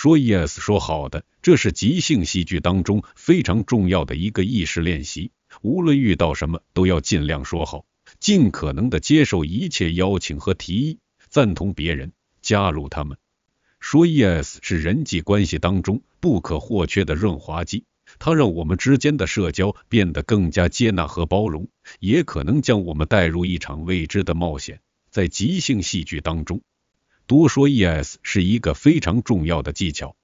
说 yes，说好的，这是即兴戏剧当中非常重要的一个意识练习。无论遇到什么，都要尽量说好，尽可能的接受一切邀请和提议，赞同别人，加入他们。说 yes 是人际关系当中不可或缺的润滑剂，它让我们之间的社交变得更加接纳和包容，也可能将我们带入一场未知的冒险。在即兴戏剧当中，多说 yes 是一个非常重要的技巧，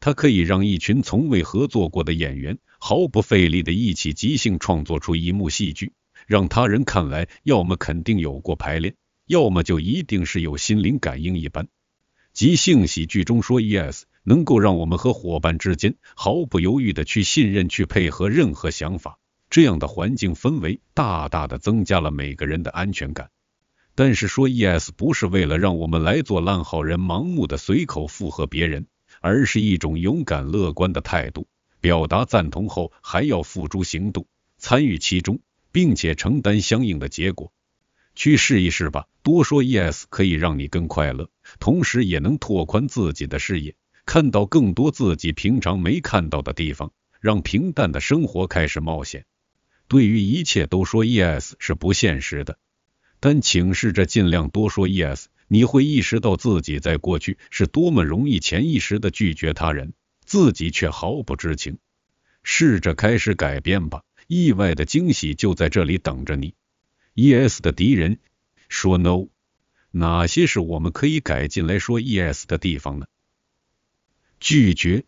它可以让一群从未合作过的演员毫不费力的一起即兴创作出一幕戏剧，让他人看来要么肯定有过排练，要么就一定是有心灵感应一般。即兴喜剧中说 yes，能够让我们和伙伴之间毫不犹豫的去信任、去配合任何想法，这样的环境氛围大大的增加了每个人的安全感。但是说 yes 不是为了让我们来做烂好人，盲目的随口附和别人，而是一种勇敢乐观的态度。表达赞同后，还要付诸行动，参与其中，并且承担相应的结果。去试一试吧，多说 yes 可以让你更快乐，同时也能拓宽自己的视野，看到更多自己平常没看到的地方，让平淡的生活开始冒险。对于一切都说 yes 是不现实的，但请试着尽量多说 yes，你会意识到自己在过去是多么容易潜意识的拒绝他人，自己却毫不知情。试着开始改变吧，意外的惊喜就在这里等着你。yes 的敌人说 no，哪些是我们可以改进来说 yes 的地方呢？拒绝，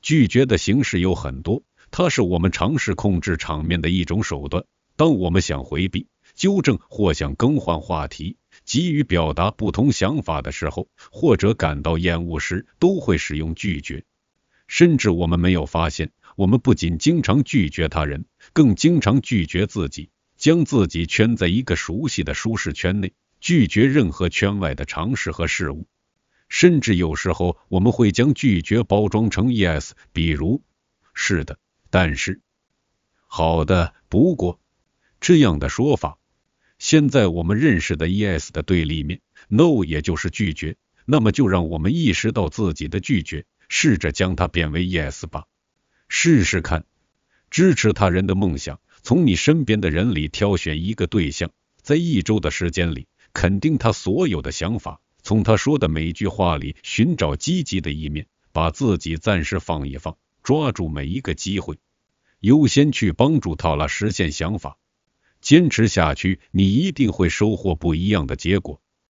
拒绝的形式有很多，它是我们尝试控制场面的一种手段。当我们想回避、纠正或想更换话题、急于表达不同想法的时候，或者感到厌恶时，都会使用拒绝。甚至我们没有发现，我们不仅经常拒绝他人，更经常拒绝自己。将自己圈在一个熟悉的舒适圈内，拒绝任何圈外的尝试和事物。甚至有时候，我们会将拒绝包装成 yes，比如是的，但是好的，不过这样的说法。现在我们认识的 yes 的对立面 no，也就是拒绝。那么就让我们意识到自己的拒绝，试着将它变为 yes 吧，试试看，支持他人的梦想。从你身边的人里挑选一个对象，在一周的时间里肯定他所有的想法，从他说的每句话里寻找积极的一面，把自己暂时放一放，抓住每一个机会，优先去帮助他了实现想法。坚持下去，你一定会收获不一样的结果。